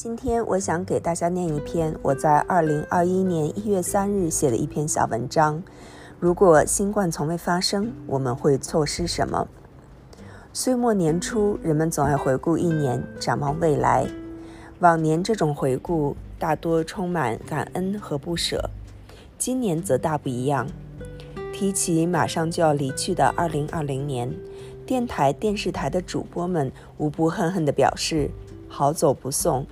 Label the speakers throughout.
Speaker 1: 今天我想给大家念一篇我在二零二一年一月三日写的一篇小文章。如果新冠从未发生，我们会错失什么？岁末年初，人们总爱回顾一年，展望未来。往年这种回顾大多充满感恩和不舍，今年则大不一样。提起马上就要离去的二零二零年，电台、电视台的主播们无不恨恨地表示：“好走不送。”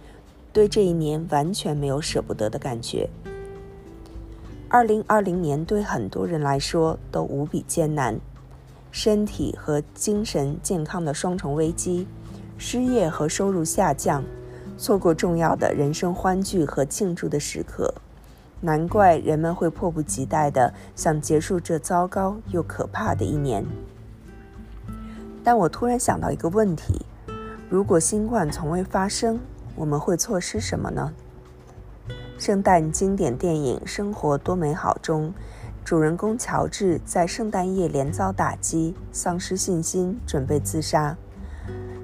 Speaker 1: 对这一年完全没有舍不得的感觉。二零二零年对很多人来说都无比艰难，身体和精神健康的双重危机，失业和收入下降，错过重要的人生欢聚和庆祝的时刻，难怪人们会迫不及待地想结束这糟糕又可怕的一年。但我突然想到一个问题：如果新冠从未发生？我们会错失什么呢？圣诞经典电影《生活多美好》中，主人公乔治在圣诞夜连遭打击，丧失信心，准备自杀。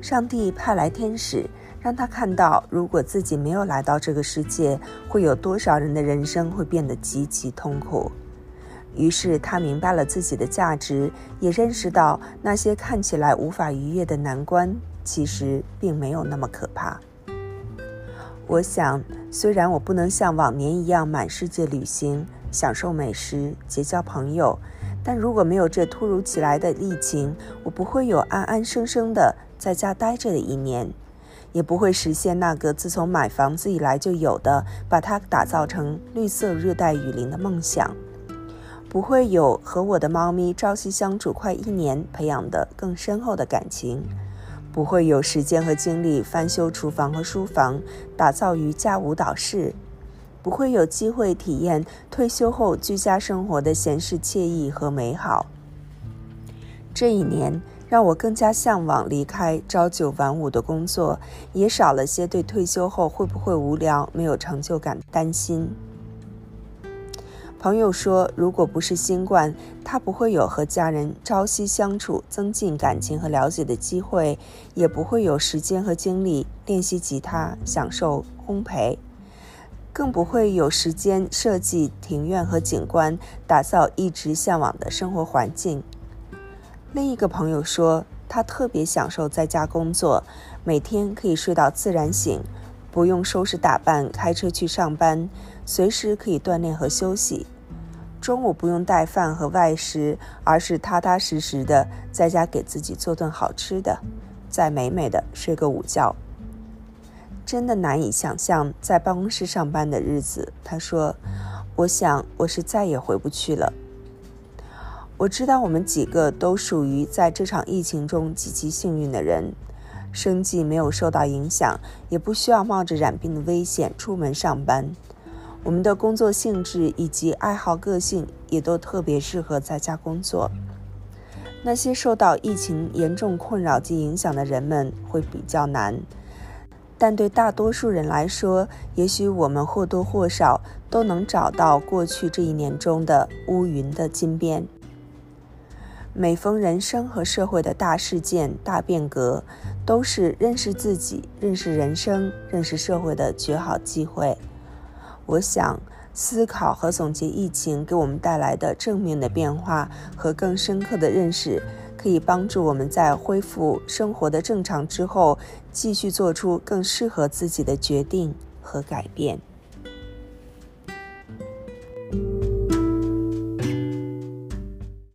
Speaker 1: 上帝派来天使，让他看到，如果自己没有来到这个世界，会有多少人的人生会变得极其痛苦。于是他明白了自己的价值，也认识到那些看起来无法逾越的难关，其实并没有那么可怕。我想，虽然我不能像往年一样满世界旅行、享受美食、结交朋友，但如果没有这突如其来的疫情，我不会有安安生生的在家待着的一年，也不会实现那个自从买房子以来就有的把它打造成绿色热带雨林的梦想，不会有和我的猫咪朝夕相处快一年培养的更深厚的感情。不会有时间和精力翻修厨房和书房，打造瑜伽舞蹈室；不会有机会体验退休后居家生活的闲适惬意和美好。这一年让我更加向往离开朝九晚五的工作，也少了些对退休后会不会无聊、没有成就感的担心。朋友说，如果不是新冠，他不会有和家人朝夕相处、增进感情和了解的机会，也不会有时间和精力练习吉他、享受烘焙，更不会有时间设计庭院和景观，打造一直向往的生活环境。另一个朋友说，他特别享受在家工作，每天可以睡到自然醒，不用收拾打扮、开车去上班，随时可以锻炼和休息。中午不用带饭和外食，而是踏踏实实的在家给自己做顿好吃的，再美美的睡个午觉。真的难以想象在办公室上班的日子。他说：“我想我是再也回不去了。”我知道我们几个都属于在这场疫情中极其幸运的人，生计没有受到影响，也不需要冒着染病的危险出门上班。我们的工作性质以及爱好、个性也都特别适合在家工作。那些受到疫情严重困扰及影响的人们会比较难，但对大多数人来说，也许我们或多或少都能找到过去这一年中的乌云的金边。每逢人生和社会的大事件、大变革，都是认识自己、认识人生、认识社会的绝好机会。我想思考和总结疫情给我们带来的正面的变化和更深刻的认识，可以帮助我们在恢复生活的正常之后，继续做出更适合自己的决定和改变。